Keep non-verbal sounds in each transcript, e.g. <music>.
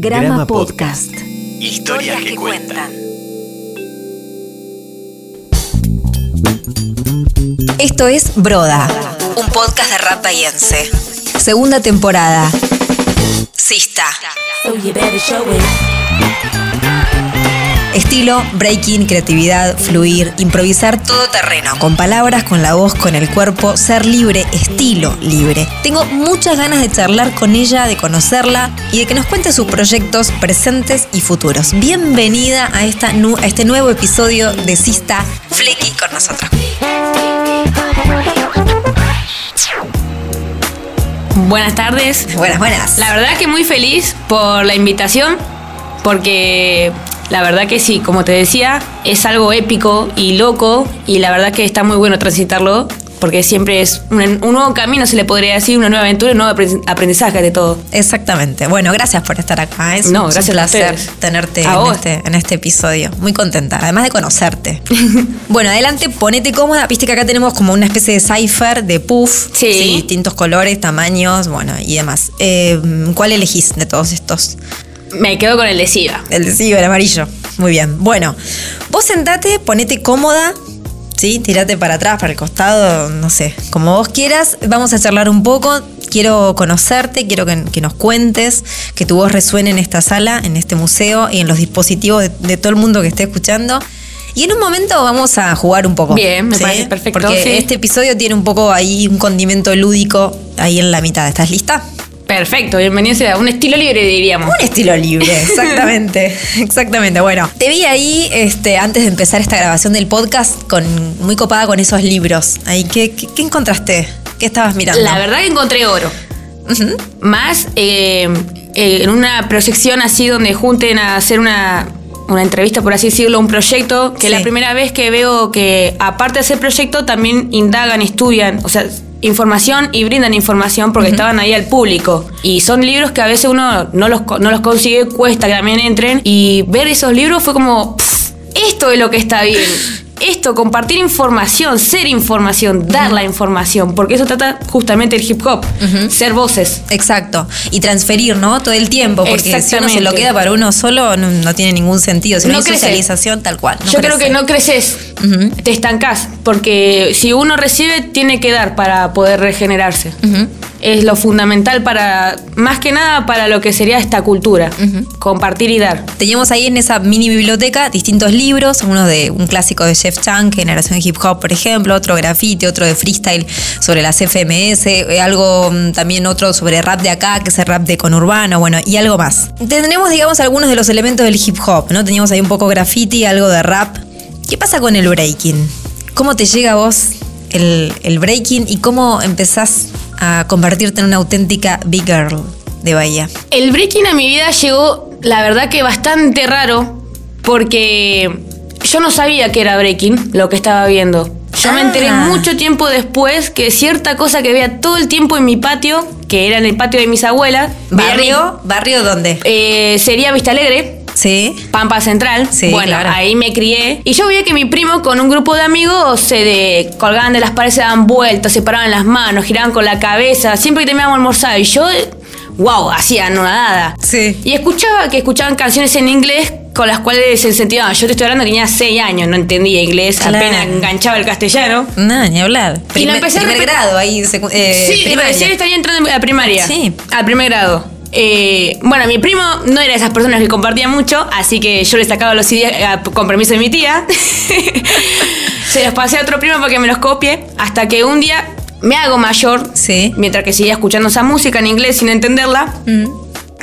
Grama Podcast. Historias que cuentan. Esto es Broda, un podcast de rap bahiense. Segunda temporada. Sista. Estilo, breaking, creatividad, fluir, improvisar todo terreno, con palabras, con la voz, con el cuerpo, ser libre, estilo libre. Tengo muchas ganas de charlar con ella, de conocerla y de que nos cuente sus proyectos presentes y futuros. Bienvenida a, esta, nu- a este nuevo episodio de Sista Flecky con nosotros. Buenas tardes. Buenas, buenas. La verdad que muy feliz por la invitación, porque la verdad que sí, como te decía, es algo épico y loco, y la verdad que está muy bueno transitarlo, porque siempre es un, un nuevo camino, se le podría decir, una nueva aventura, un nuevo aprendiz- aprendizaje de todo. Exactamente. Bueno, gracias por estar acá. Es, No, un- es gracias un placer tenerte A en vos. este, en este episodio. Muy contenta, además de conocerte. <laughs> bueno, adelante, ponete cómoda. Viste que acá tenemos como una especie de cipher de puff. Sí. distintos colores, tamaños, bueno, y demás. Eh, ¿Cuál elegís de todos estos? Me quedo con el de Siva. El de sí, el amarillo. Muy bien. Bueno, vos sentate, ponete cómoda. Sí, tirate para atrás, para el costado, no sé, como vos quieras. Vamos a charlar un poco. Quiero conocerte, quiero que, que nos cuentes, que tu voz resuene en esta sala, en este museo y en los dispositivos de, de todo el mundo que esté escuchando. Y en un momento vamos a jugar un poco. Bien, me parece perfecto, Porque sí. este episodio tiene un poco ahí un condimento lúdico ahí en la mitad. ¿Estás lista? Perfecto, bienvenido sea un estilo libre, diríamos. Un estilo libre, <laughs> exactamente. exactamente. Bueno, te vi ahí este, antes de empezar esta grabación del podcast con muy copada con esos libros. Ahí, ¿qué, qué, qué encontraste? ¿Qué estabas mirando? La verdad que encontré oro. Más eh, eh, en una proyección así donde junten a hacer una, una entrevista, por así decirlo, un proyecto, que Sí. es la primera vez que veo que aparte de hacer proyecto también indagan, estudian, o sea, información y brindan información porque estaban ahí al público. Y son libros que a veces uno no los, no los consigue, cuesta que también entren. Y ver esos libros fue como, "Pff, esto es lo que está bien. <laughs> Esto, compartir información, ser información, dar la información, porque eso trata justamente el hip hop, ser voces. Exacto. Y transferir, ¿no? Todo el tiempo. Porque si uno se lo queda para uno solo, no, no tiene ningún sentido. Si no, No hay crece. socialización, tal cual. no Yo creo que no creces, te estancás, porque si uno recibe, tiene que dar para poder regenerarse. Es lo fundamental para, más que nada, para lo que sería esta cultura, compartir y dar. Teníamos ahí en esa mini biblioteca distintos libros, uno de un clásico de Jeff Chang, Generación Hip Hop, por ejemplo, otro graffiti, otro de freestyle sobre las FMS, eh, algo mm, también otro sobre rap de acá, que es el rap de conurbano, bueno, y algo más. Tendremos, digamos, algunos de los elementos del hip hop, ¿no? Teníamos ahí un poco graffiti, algo de rap. ¿Qué pasa con el breaking? ¿Cómo te llega a vos el, el breaking y cómo empezás a convertirte en una auténtica big girl de Bahía? El breaking a mi vida llegó, la verdad que bastante raro, porque yo no sabía que era breaking lo que estaba viendo. Yo me enteré Ah. mucho tiempo después que cierta cosa que veía todo el tiempo en mi patio, que era en el patio de mis abuelas, ¿Barrio? ¿Barrio dónde? eh, sería Vista Alegre, Sí. Pampa Central. Sí, bueno, claro. ahí me crié. Y yo veía que mi primo con un grupo de amigos se de, colgaban de las paredes, se daban vueltas, se paraban las manos, giraban con la cabeza, siempre que terminábamos almorzar. Y yo, wow, hacían una nada. Sí. Y escuchaba que escuchaban canciones en inglés con las cuales se incentivaban. Yo te estoy hablando, tenía 6 años, no entendía inglés, Claro. apenas enganchaba el castellano. Nada, ni hablar. Y la empecé a primer grado ahí. eh, sí, recién estaría entrando a la primaria. Sí. Al primer grado. Eh, bueno, mi primo no era de esas personas que compartía mucho, así que yo le sacaba los CDs con permiso de mi tía. <laughs> Se los pasé a otro primo para que me los copie, hasta que un día me hago mayor, Sí. mientras que seguía escuchando esa música en inglés sin entenderla. Mm.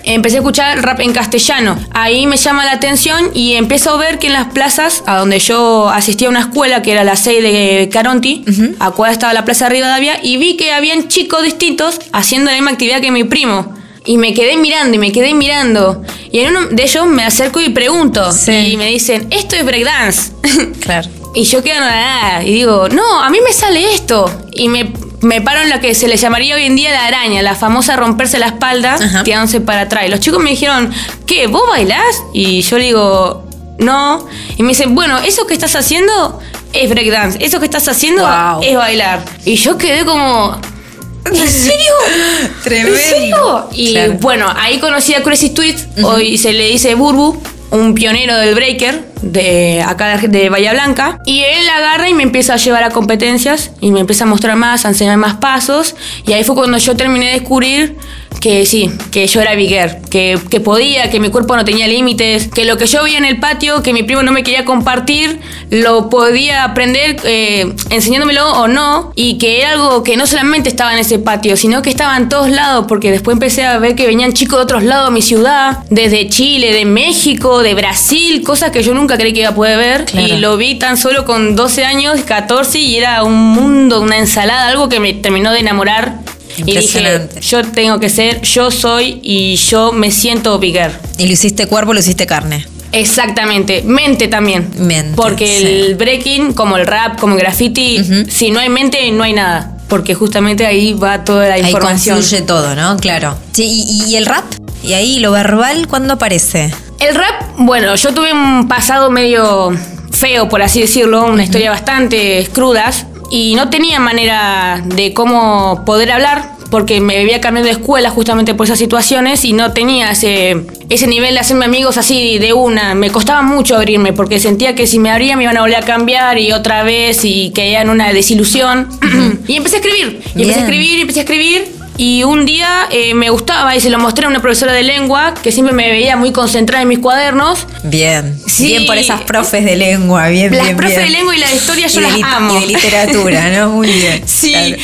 Empecé a escuchar rap en castellano. Ahí me llama la atención y empiezo a ver que en las plazas, a donde yo asistía a una escuela, que era la 6 de Caronti, a cuál estaba la plaza de Rivadavia, y vi que habían chicos distintos haciendo la misma actividad que mi primo. Y me quedé mirando y me quedé mirando. Y en uno de ellos me acerco y pregunto. Sí. Y me dicen, esto es breakdance. <laughs> Claro. Y yo quedo nada y digo, no, a mí me sale esto. Y me, me paro en lo que se le llamaría hoy en día la araña, la famosa romperse la espalda, Ajá. tirándose para atrás. Y los chicos me dijeron, ¿qué? ¿Vos bailás? Y yo le digo, no. Y me dicen, bueno, eso que estás haciendo es breakdance, eso que estás haciendo Wow. es bailar. Y yo quedé como, ¿En <laughs> serio? Tremendo. ¿En serio? Y Claro. bueno, ahí conocí a Crazy Tweet, hoy se le dice Burbu, un pionero del breaker de acá de, Bahía Blanca. Y él agarra y me empieza a llevar a competencias y me empieza a mostrar más, a enseñar más pasos. Y ahí fue cuando yo terminé de descubrir que sí, que yo era bigger, que, que podía, que mi cuerpo no tenía límites, que lo que yo veía en el patio, que mi primo no me quería compartir, lo podía aprender eh, enseñándomelo o no, y que era algo que no solamente estaba en ese patio, sino que estaba en todos lados, porque después empecé a ver que venían chicos de otros lados de mi ciudad, desde Chile, de México, de Brasil, cosas que yo nunca creí que iba a poder ver, Claro. y lo vi tan solo con 12 años, 14, y era un mundo, una ensalada, algo que me terminó de enamorar. Y dije, yo tengo que ser, yo soy y yo me siento bigger. Y lo hiciste cuerpo, lo hiciste carne. Exactamente, mente también. Mente, Porque sí. el breaking, como el rap, como el graffiti, si no hay mente, no hay nada. Porque justamente ahí va toda la Ahí información. confluye todo, ¿no? Claro. Sí, y, y el rap? Y ahí lo verbal, ¿cuándo aparece? El rap, bueno, yo tuve un pasado medio feo, por así decirlo, una historia bastante crudas y no tenía manera de cómo poder hablar porque me había cambiado de escuela justamente por esas situaciones y no tenía ese, ese nivel de hacerme amigos así de una. Me costaba mucho abrirme porque sentía que si me abría me iban a volver a cambiar y otra vez y caía en una desilusión. <clears throat> y empecé a escribir, y empecé Bien. a escribir, y empecé a escribir. Y un día eh, me gustaba y se lo mostré a una profesora de lengua que siempre me veía muy concentrada en mis cuadernos. Bien. Sí. Bien por esas profes de lengua, bien, Las bien, profes bien. de lengua y la de historia yo Y las amo. Y de literatura, ¿no? Muy bien. <laughs> Sí, Claro.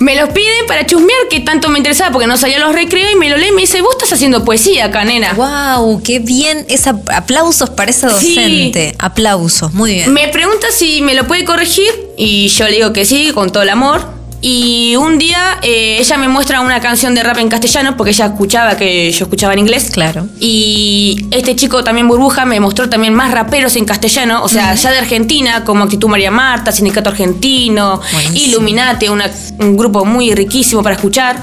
me los piden para chusmear que tanto me interesaba porque no salía a los recreos y me lo lee y me dice, vos estás haciendo poesía acá, nena. Wow, qué bien. Es ap- aplausos para esa Sí. docente. Aplausos, muy bien. Me pregunta si me lo puede corregir y yo le digo que sí, con todo el amor. Y un día eh, ella me muestra una canción de rap en castellano porque ella escuchaba que yo escuchaba en inglés. Claro. Y este chico también Burbuja me mostró también más raperos en castellano, o sea, ya de Argentina, como Actitud María Marta, Sindicato Argentino, Buenísimo. Illuminate, una- un grupo muy riquísimo para escuchar.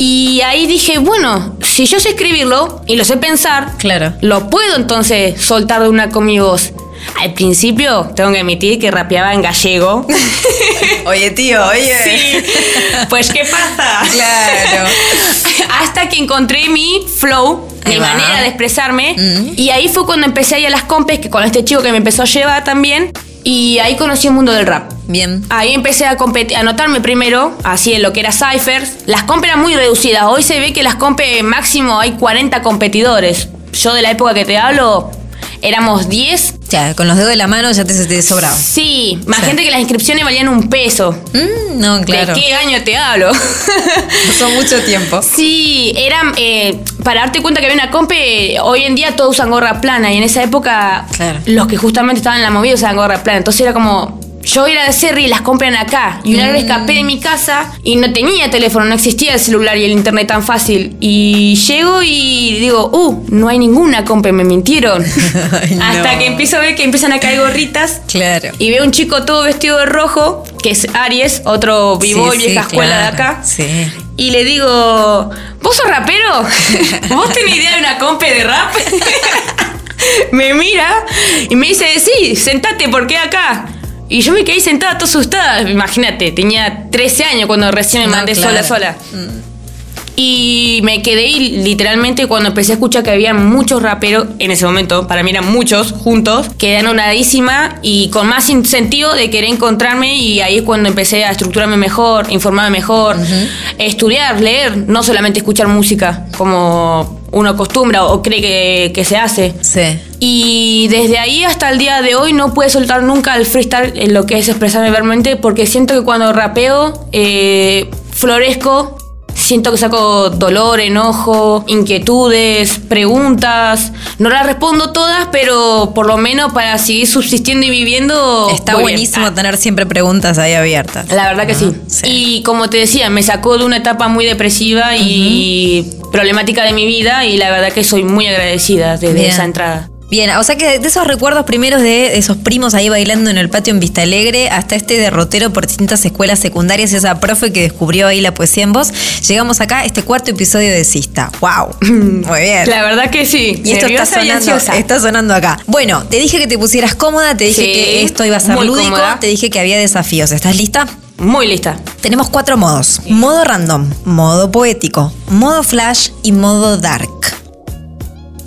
Y ahí dije, bueno, si yo sé escribirlo y lo sé pensar, Claro. lo puedo entonces soltar de una con mi voz. Al principio, tengo que admitir que rapeaba en gallego. <laughs> Oye, tío, oye. Sí. Pues, ¿qué pasa? Claro. <laughs> Hasta que encontré mi flow, mi manera de expresarme. Mm. Y ahí fue cuando empecé a ir a las compes, que con este chico que me empezó a llevar también. Y ahí conocí el mundo del rap. Bien. Ahí empecé a, competir, a anotarme primero, así en lo que era Cyphers. Las compes eran muy reducidas. Hoy se ve que las compes máximo hay 40 competidores. Yo de la época que te hablo, éramos 10. Ya, con los dedos de la mano ya te, te sobraba. Sí, más gente que las inscripciones valían un peso. Mm, no, claro. ¿De qué año te hablo? <laughs> Pasó mucho tiempo. Sí, eran, eh, para darte cuenta que había una compe, hoy en día todos usan gorra plana y en esa época Claro. los que justamente estaban en la movida usaban gorra plana. Entonces era como, yo era de Cerri y las compran acá. Y una vez escapé de mi casa y no tenía teléfono, no existía el celular y el internet tan fácil. Y llego y digo, uh, no hay ninguna compe, me mintieron. <laughs> Ay, no. Hasta que empiezo a ver que empiezan a caer gorritas. Claro. Y veo un chico todo vestido de rojo, que es Aries, otro vivo Sí, y vieja sí, escuela de acá. Sí. Y le digo, ¿vos sos rapero? <laughs> ¿Vos tenés idea de una compe de rap? <laughs> me mira y me dice, sí, sentate, ¿por qué acá? Y yo me quedé sentada toda asustada. Imagínate, tenía 13 años cuando recién me No, mandé claro. sola sola. Y me quedé ahí literalmente cuando empecé a escuchar que había muchos raperos, en ese momento, para mí eran muchos juntos, quedé anonadísima y con más sentido de querer encontrarme y ahí es cuando empecé a estructurarme mejor, informarme mejor, estudiar, leer, no solamente escuchar música como uno acostumbra o cree que, que se hace. Sí. Y desde ahí hasta el día de hoy no pude soltar nunca el freestyle en lo que es expresarme verbalmente porque siento que cuando rapeo eh, florezco, siento que saco dolor, enojo, inquietudes, preguntas. No las respondo todas, pero por lo menos para seguir subsistiendo y viviendo. Está buenísimo tener siempre preguntas ahí abiertas. La verdad que sí. Sí. Y como te decía, me sacó de una etapa muy depresiva y problemática de mi vida y la verdad que soy muy agradecida desde Bien. esa entrada. Bien, o sea que de esos recuerdos primeros de esos primos ahí bailando en el patio en Vista Alegre hasta este derrotero por distintas escuelas secundarias, esa profe que descubrió ahí la poesía en voz, llegamos acá a este cuarto episodio de Sista. ¡Wow! <laughs> Muy bien. La verdad que sí. Y esto está y sonando, ansiosa. está sonando acá. Bueno, te dije que te pusieras cómoda, te dije Sí, que esto iba a ser lúdico, cómoda. te dije que había desafíos. ¿Estás lista? Muy lista. Tenemos cuatro modos. Modo random, modo poético, modo flash y modo dark.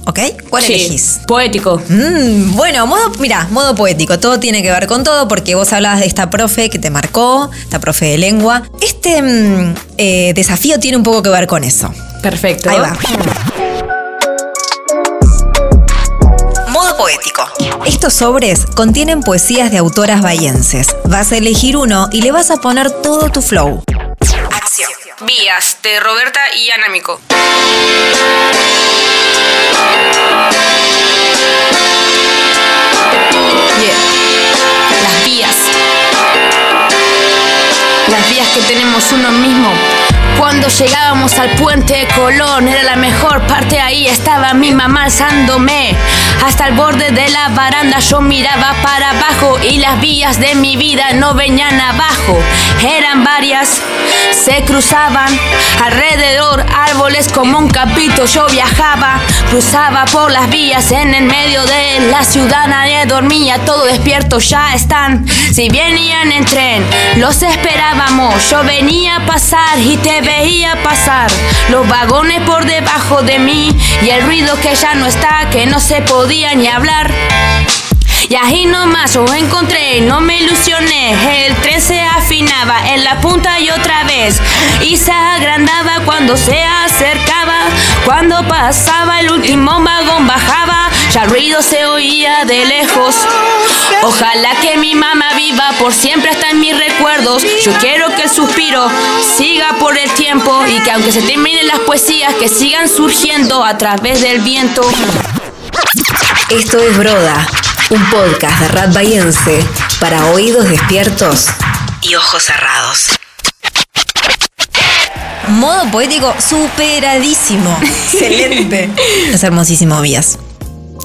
¿Ok? ¿Cuál Sí, elegís? Poético. Mm, bueno, modo, mira, modo poético. Todo tiene que ver con todo porque vos hablabas de esta profe que te marcó, esta profe de lengua. Este mm, eh, desafío tiene un poco que ver con eso. Perfecto. Ahí va. Poético. Estos sobres contienen poesías de autoras bahienses. Vas a elegir uno y le vas a poner todo tu flow. Acción. Vías de Roberta y Anamico. Las vías. Las vías que tenemos uno mismo. Cuando llegábamos al puente de Colón era la mejor parte, ahí estaba mi mamá alzándome. Hasta el borde de la baranda yo miraba para abajo y las vías de mi vida no venían abajo. Eran varias, se cruzaban alrededor árboles como un capito. Yo viajaba, cruzaba por las vías en el medio de la ciudad. Nadie dormía, todo despierto ya están. Si venían en tren, los esperábamos. Yo venía a pasar y te veía pasar. Los vagones por debajo de mí y el ruido que ya no está, que no se podía ni hablar. Y ahí nomás yo encontré, no me ilusioné. El tren se afinaba en la punta y otra vez. Y se agrandaba cuando se acercaba. Cuando pasaba el último vagón bajaba. Ya ruido se oía de lejos. Ojalá que mi mamá viva por siempre está en mis recuerdos. Yo quiero que el suspiro siga por el tiempo. Y que aunque se terminen las poesías, que sigan surgiendo a través del viento. Esto es Broda, un podcast de Rat Bahiense para oídos despiertos y ojos cerrados. Modo poético superadísimo. <laughs> Excelente. Es hermosísimo, Vías.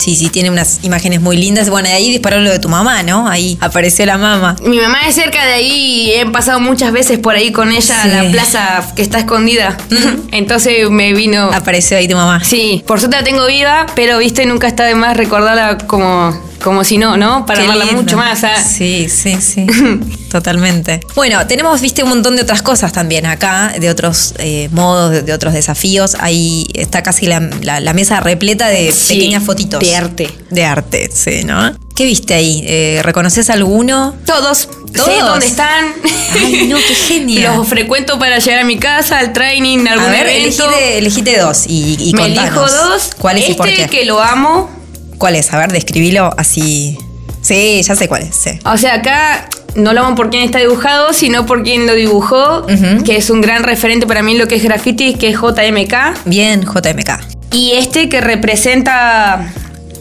Sí, sí, tiene unas imágenes muy lindas. Bueno, de ahí disparó lo de tu mamá, ¿no? Ahí apareció la mamá. Mi mamá es cerca de ahí y he pasado muchas veces por ahí con ella a la plaza que está escondida. <laughs> Entonces me vino. Apareció ahí tu mamá. Sí, por suerte la tengo viva, pero viste, nunca está de más recordarla como, como si no, ¿no? Para amarla mucho más. Sí, sí, sí. <laughs> Totalmente. Bueno, tenemos, viste, un montón de otras cosas también acá, de otros eh, modos, de, de otros desafíos. Ahí está casi la, la- la mesa repleta de Sí, pequeñas fotitos. de arte. De arte, sí, ¿no? ¿Qué viste ahí? Eh, ¿Reconoces alguno? Todos, ¿Todos? sé dónde están. Ay, no, qué genial. <laughs> Los frecuento para llegar a mi casa, al training, a algún A ver, evento. elegite, elegite dos y, y Me contanos. elijo dos. ¿Cuál es este y por qué? que lo amo. ¿Cuál es? A ver, describilo así. Sí, ya sé cuál es. sí. O sea, acá no lo amo por quién está dibujado, sino por quién lo dibujó, que es un gran referente para mí en lo que es graffiti, que es JMK. Bien, JMK. Y este que representa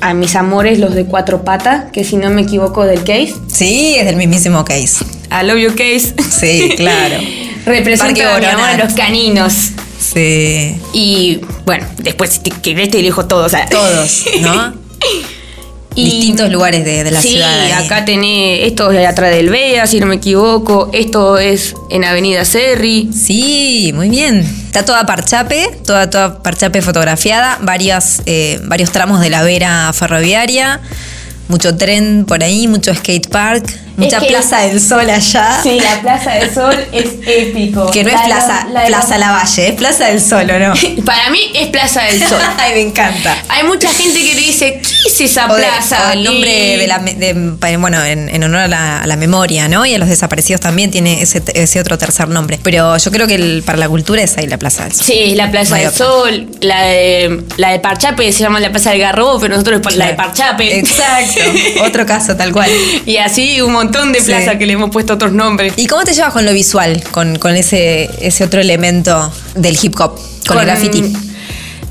a mis amores, los de cuatro patas, que si no me equivoco del case. Sí, es del mismísimo case. I love you case. Sí, <laughs> claro. representa a mi amor los caninos. Sí. Y bueno, después si te querés te elijo todos. o sea. Todos, <laughs> ¿no? Y- Distintos lugares de, de la sí, ciudad. ahí. acá tenés, esto es atrás del Bea, si no me equivoco, esto es en Avenida Serri. Sí, muy bien. Está toda parchape, toda, toda parchape fotografiada, varias, eh, varios tramos de la vera ferroviaria, mucho tren por ahí, mucho skate park, mucha que- Plaza del Sol allá. Sí, la Plaza del Sol es épico. Que no es La- Plaza, la- la- Plaza Lavalle, es Plaza del Sol, ¿o no? <laughs> Para mí es Plaza del Sol. <laughs> Ay, me encanta. Hay mucha gente que dice, ¿qué es esa O plaza? el nombre de la, de- bueno, en, en honor a la, a la memoria, ¿no? Y a los desaparecidos también tiene ese, ese otro tercer nombre. Pero yo creo que el- para la cultura es ahí la Plaza del Sol. Sí, la Plaza No del. Sol, la de, la de Parchape se llama la Plaza del Garrobo, pero nosotros es la de Parchape. Exacto. <laughs> Otro caso, tal cual. Y así un montón de Sí. plazas que le hemos puesto otros nombres. ¿Y cómo te llevas con lo visual? Con, con ese, ese otro elemento del hip hop, con, el graffiti.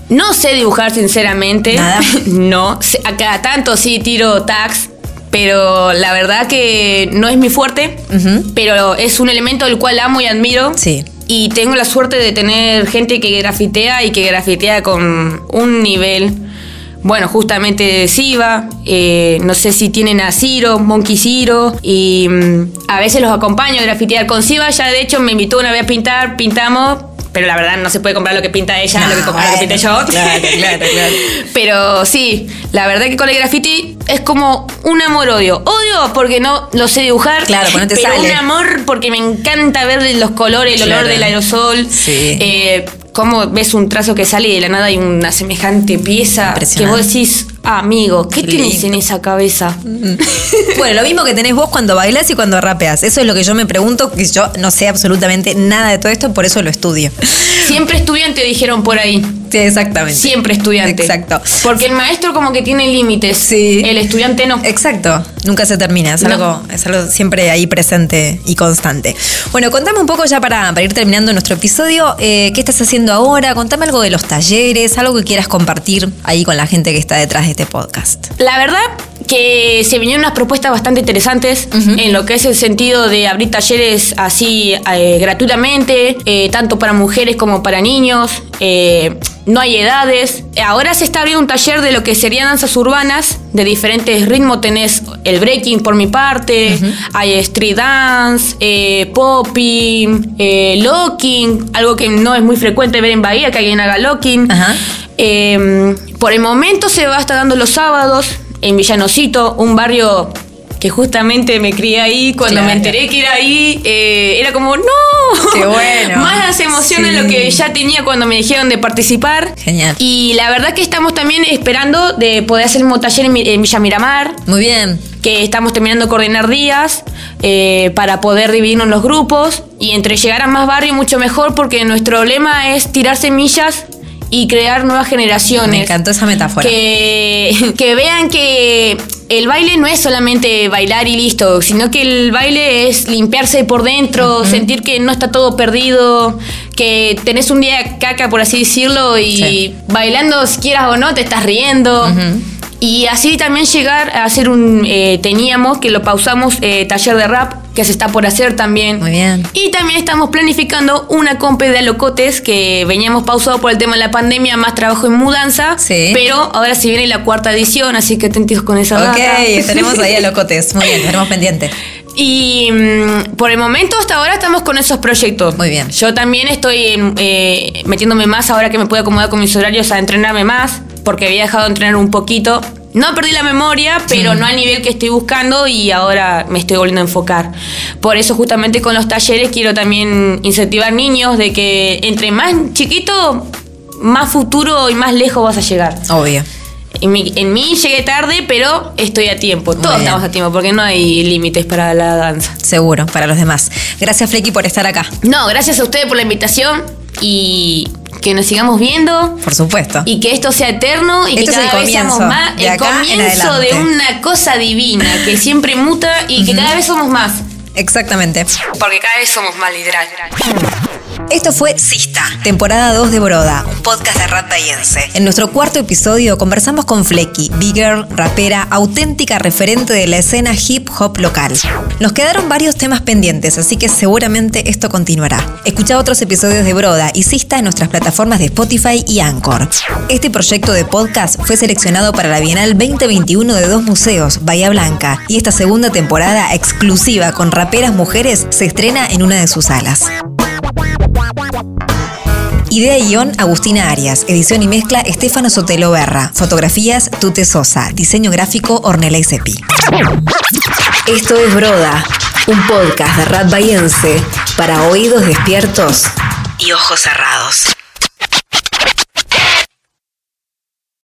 No sé dibujar sinceramente. Nada. <laughs> no. sé- A cada tanto sí tiro tags. Pero la verdad que no es mi fuerte. Pero es un elemento del cual amo y admiro. Sí. Y tengo la suerte de tener gente que grafitea y que grafitea con un nivel. Bueno, justamente Siva, eh, no sé si tienen a Ciro, Monkey Ciro, y mm, a veces los acompaño a grafitear con Siva. Ya de hecho me invitó una vez a pintar, pintamos, pero la verdad no se puede comprar lo que pinta ella, No, lo que, comprar lo que pinté yo. claro, <laughs> claro, claro. Pero sí, la verdad que con el graffiti es como un amor-odio. Odio porque no lo sé dibujar. Claro, no te pero sale. un amor porque me encanta ver los colores, el olor del aerosol. Sí. Eh, cómo ves un trazo que sale y de la nada hay una semejante pieza que vos decís, amigo, ¿qué Qué tenés lindo. en esa cabeza? Bueno, lo mismo que tenés vos cuando bailás y cuando rapeas. Eso es lo que yo me pregunto, que yo no sé absolutamente nada de todo esto, por eso lo estudio. Siempre estudiante dijeron por ahí. Sí, exactamente. Siempre estudiante. Exacto. Porque el maestro como que tiene límites. Sí. El estudiante no. Exacto, nunca se termina, es, No. algo, es algo siempre ahí presente y constante. Bueno, contame un poco ya para, para ir terminando nuestro episodio, eh, ¿qué estás haciendo ahora? Contame algo de los talleres, algo que quieras compartir ahí con la gente que está detrás de este podcast. La verdad que se vinieron unas propuestas bastante interesantes en lo que es el sentido de abrir talleres así eh, gratuitamente, eh, tanto para mujeres como para niños. eh, no hay edades. Ahora se está abriendo un taller de lo que serían danzas urbanas de diferentes ritmos. Tenés el breaking por mi parte, hay street dance, eh, popping, eh, locking, algo que no es muy frecuente ver en Bahía, que alguien haga locking. Eh, por el momento se va a estar dando los sábados en Villanocito, un barrio que justamente me crié ahí. Cuando Claro. me enteré que era ahí, eh, era como, ¡no! Qué bueno. <laughs> Más las emociones Sí. de lo que ya tenía cuando me dijeron de participar. Genial. Y la verdad que estamos también esperando de poder hacer mismo taller en Villa Miramar Muy bien. que estamos terminando de coordinar días eh, para poder dividirnos en los grupos y entre llegar a más barrios mucho mejor porque nuestro lema es tirar semillas y crear nuevas generaciones. Me encantó esa metáfora. Que, <laughs> que vean que el baile no es solamente bailar y listo, sino que el baile es limpiarse por dentro, sentir que no está todo perdido, que tenés un día caca, por así decirlo, y Sí. bailando, si quieras o no, te estás riendo. Y así también llegar a hacer un. eh, teníamos, que lo pausamos, eh, taller de rap, que se está por hacer también. Muy bien. Y también estamos planificando una compe de alocotes que veníamos pausado por el tema de la pandemia, más trabajo en mudanza. Sí. Pero ahora se viene la cuarta edición, así que atentos con esa Ok, data. tenemos ahí <laughs> a locotes. Muy bien, tenemos pendiente. Y mm, por el momento, hasta ahora, estamos con esos proyectos. Muy bien. Yo también estoy eh, metiéndome más ahora que me puedo acomodar con mis horarios a entrenarme más, porque había dejado de entrenar un poquito. No perdí la memoria, pero no al nivel que estoy buscando y ahora me estoy volviendo a enfocar. Por eso justamente con los talleres quiero también incentivar niños de que entre más chiquito, más futuro y más lejos vas a llegar. Obvio. En, mi- en mí llegué tarde, pero estoy a tiempo. Todos estamos a tiempo porque no hay límites para la danza. Seguro, para los demás. Gracias, Flecky, por estar acá. No, gracias a ustedes por la invitación y que nos sigamos viendo Por supuesto. y que esto sea eterno y Esto que cada vez seamos más de el comienzo de una cosa divina que siempre muta y que cada vez somos más. Exactamente. Porque cada vez somos más literal. Esto fue Sista, temporada 2 de Broda, un podcast de rap bahiense. En nuestro cuarto episodio conversamos con Flecky, big girl, rapera, auténtica referente de la escena hip hop local. Nos quedaron varios temas pendientes, así que seguramente esto continuará. Escucha otros episodios de Broda y Sista en nuestras plataformas de Spotify y Anchor. Este proyecto de podcast fue seleccionado para la Bienal 2021 de dos museos, Bahía Blanca, y esta segunda temporada exclusiva con raperas mujeres se estrena en una de sus salas. Idea y guion Agustina Arias, edición y mezcla Estefano Sotelo Berra, fotografías Tute Sosa, diseño gráfico Ornella Isepi. Esto es Broda, un podcast de rap bahiense para oídos despiertos y ojos cerrados.